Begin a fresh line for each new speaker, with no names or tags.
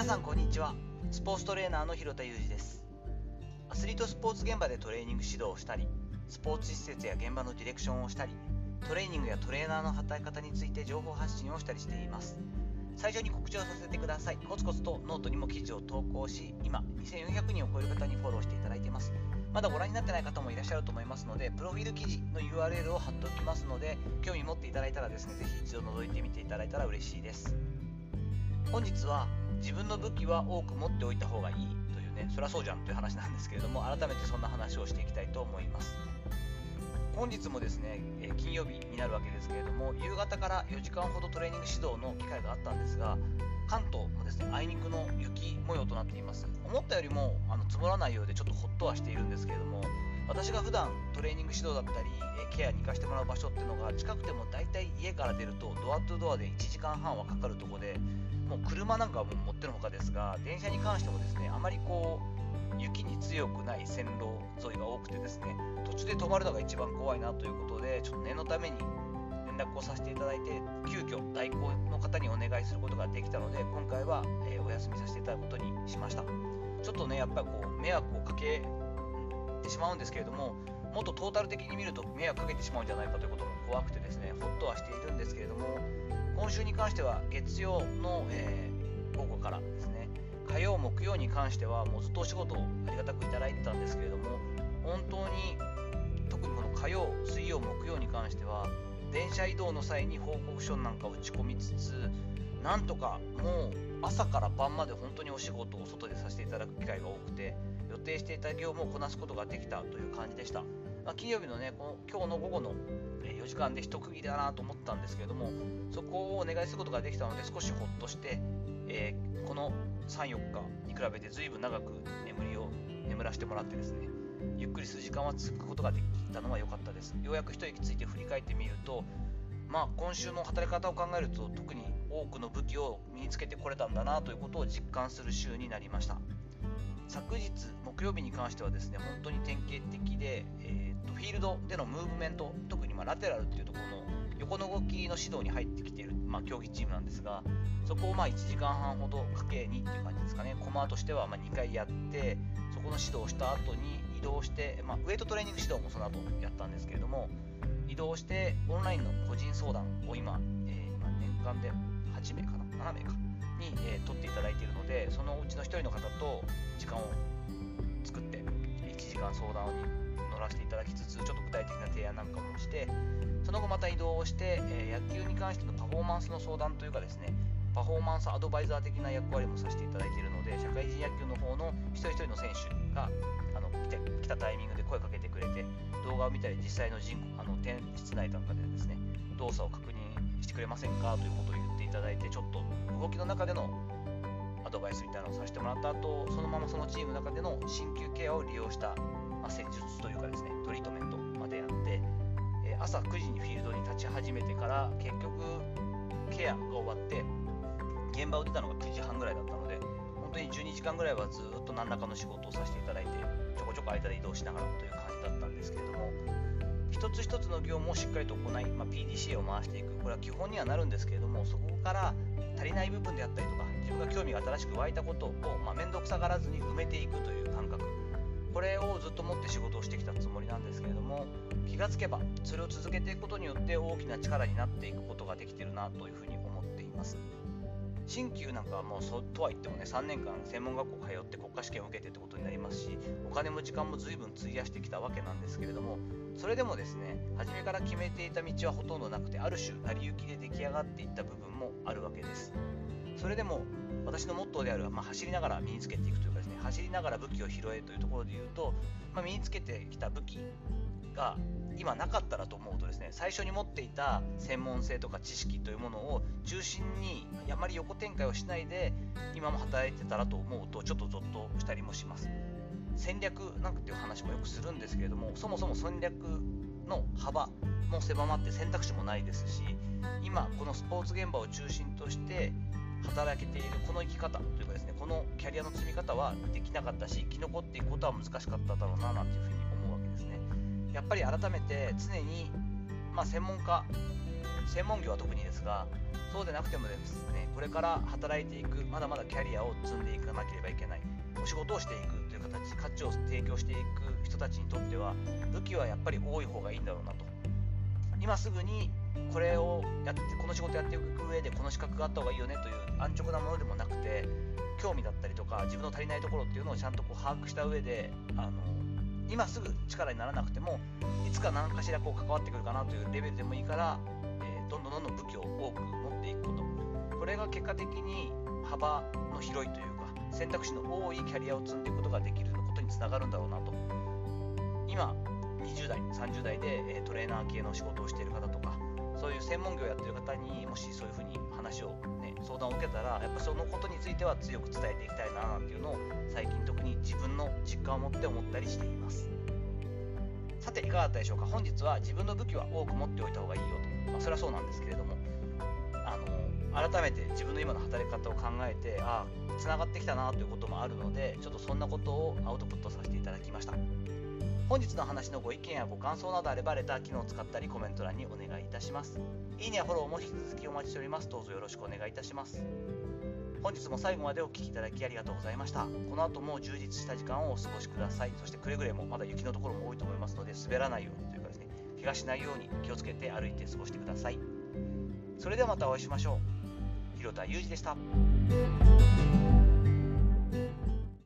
皆さんこんにちは。スポーツトレーナーの広田裕二です。アスリートスポーツ現場でトレーニング指導をしたりスポーツ施設や現場のディレクションをしたりトレーニングやトレーナーの働き方について情報発信をしたりしています。最初に告知をさせてください。コツコツとノートにも記事を投稿し今2400人を超える方にフォローしていただいています。まだご覧になってない方もいらっしゃると思いますのでプロフィール記事の URL を貼っておきますので興味持っていただいたらですねぜひ一度覗いてみていただいたら嬉しいです。本日は自分の武器は多く持っておいた方がいいというねそりゃそうじゃんという話なんですけれども改めてそんな話をしていきたいと思います。本日もですね、え金曜日になるわけですけれども夕方から4時間ほどトレーニング指導の機会があったんですが関東もですねあいにくの雪模様となっています。思ったよりもあの積もらないようでちょっとほっとはしているんですけれども私が普段トレーニング指導だったりケアに行かせてもらう場所っていうのが近くても大体家から出るとドアトゥドアで1時間半はかかるとこでもう車なんかはもう持ってるほかですが電車に関してもですねあまりこう雪に強くない線路沿いが多くてですね途中で止まるのが一番怖いなということでちょっと念のために連絡をさせていただいて急遽代行の方にお願いすることができたので今回は、えお休みさせていただくことにしました。ちょっとねやっぱこう迷惑をかけてしまうんですけれどももっとトータル的に見ると迷惑かけてしまうんじゃないかということも怖くてですねほっとはしているんですけれども今週に関しては月曜の、えー、午後からですね火曜木曜に関してはもうずっとお仕事をありがたくいただいてたんですけれども本当に特にこの火曜水曜木曜に関しては電車移動の際に報告書なんかを打ち込みつつなんとかもう朝から晩まで本当にお仕事を外でさせていただく機会が多くて予定していた業務をこなすことができたという感じでした、まあ、金曜日のねこの今日の午後の4時間で一区切りだなと思ったんですけれどもそこをお願いすることができたので少しほっとして、えー、この34日に比べて随分長く眠りを眠らせてもらってですねゆっくりする時間は続くことができたのは良かったです。ようやく一息ついて振り返ってみるとまあ今週の働き方を考えると特に多くの武器を身につけてこれたんだなということを実感する週になりました。昨日木曜日に関してはですね本当に典型的で、えーと、フィールドでのムーブメント特にまラテラルっていうところの横の動きの指導に入ってきている、まあ、競技チームなんですがそこをまあ1時間半ほどかけ2っていう感じですかね。コマとしてはま2回やってそこの指導をした後に移動して、まあ、ウエイトトレーニング指導もその後やったんですけれども移動してオンラインの個人相談を今、えー、今年間で8名かな7名かに、えー、取っていただいているのでそのうちの1人の方と時間を作って1時間相談に乗らせていただきつつちょっと具体的な提案なんかもしてその後また移動をして、えー、野球に関してのパフォーマンスの相談というかですねパフォーマンスアドバイザー的な役割もさせていただいているので社会人野球の方の一人一人の選手があの来て来たタイミングで声かけてくれて動画を見たり実際の人あの店室内なんかでですね動作を確認してくれませんかということを言っていただいてちょっと動きの中でのアドバイスみたいなのをさせてもらった後そのままそのチームの中での鍼灸ケアを利用した、まあ、施術というかですねトリートメントまでやって、えー、朝9時にフィールドに立ち始めてから結局ケアが終わって現場を出たのが9時半ぐらいだったので本当に12時間ぐらいはずっと何らかの仕事をさせていただいてちょこちょこ間で移動しながらという感じだったんですけれども一つ一つの業務をしっかりと行い、まあ、PDCA を回していくこれは基本にはなるんですけれどもそこから足りない部分であったりとか自分が興味が新しく湧いたことを、まあ、面倒くさがらずに埋めていくという感覚これをずっと持って仕事をしてきたつもりなんですけれども気がつけばそれを続けていくことによって大きな力になっていくことができてるなというふうに思っています。新旧なんかはもうそとは言ってもね3年間専門学校通って国家試験を受けてってことになりますしお金も時間も随分費やしてきたわけなんですけれどもそれでもですね初めから決めていた道はほとんどなくてある種成り行きで出来上がっていった部分もあるわけです。それでも私のモットーである、まあ、走りながら身につけていくというかですね走りながら武器を拾えというところで言うと、まあ、身につけてきた武器が今なかったらと思うとですね最初に持っていた専門性とか知識というものを中心にあまり横展開をしないで今も働いてたらと思うとちょっとゾッとしたりもします。戦略なんていう話もよくするんですけれどもそもそも戦略の幅も狭まって選択肢もないですし今このスポーツ現場を中心として働けているこの生き方というかですねこのキャリアの積み方はできなかったし生き残っていくことは難しかっただろうななんていうふうにやっぱり改めて常に、まあ、専門家専門業は特にですがそうでなくてもですねこれから働いていくまだまだキャリアを積んでいかなければいけないお仕事をしていくという形価値を提供していく人たちにとっては武器はやっぱり多い方がいいんだろうなと。今すぐにこれをやってこの仕事やっていく上でこの資格があった方がいいよねという安直なものでもなくて興味だったりとか自分の足りないところっていうのをちゃんとこう把握した上であの今すぐ力にならなくてもいつか何かしらこう関わってくるかなというレベルでもいいから、えー、どんどんどんどん武器を多く持っていくこと。これが結果的に幅の広いというか選択肢の多いキャリアを積んでいくことができることにつながるんだろうなと。今20代30代で、えトレーナー系の仕事をしている方とかそういう専門業をやってる方にもしそういうふうに話を、ね、談を受けたらやっぱそのことについては強く伝えていきたいななんていうのを最近特に自分の実感を持って思ったりしています。さていかがだったでしょうか？本日は自分の武器は多く持っておいた方がいいよと、まあ、それはそうなんですけれどもあの改めて自分の今の働き方を考えてああつながってきたなということもあるのでちょっとそんなことをアウトプットさせていただきました。本日の話のご意見やご感想などあればレター機能を使ったりコメント欄にお願いいたします。いいねやフォローも引き続きお待ちしております。どうぞよろしくお願いいたします。本日も最後までお聴きいただきありがとうございました。この後も充実した時間をお過ごしください。そしてくれぐれもまだ雪のところも多いと思いますので滑らないようにというかですね怪我しないように気をつけて歩いて過ごしてください。それではまたお会いしましょう。広田裕二でした。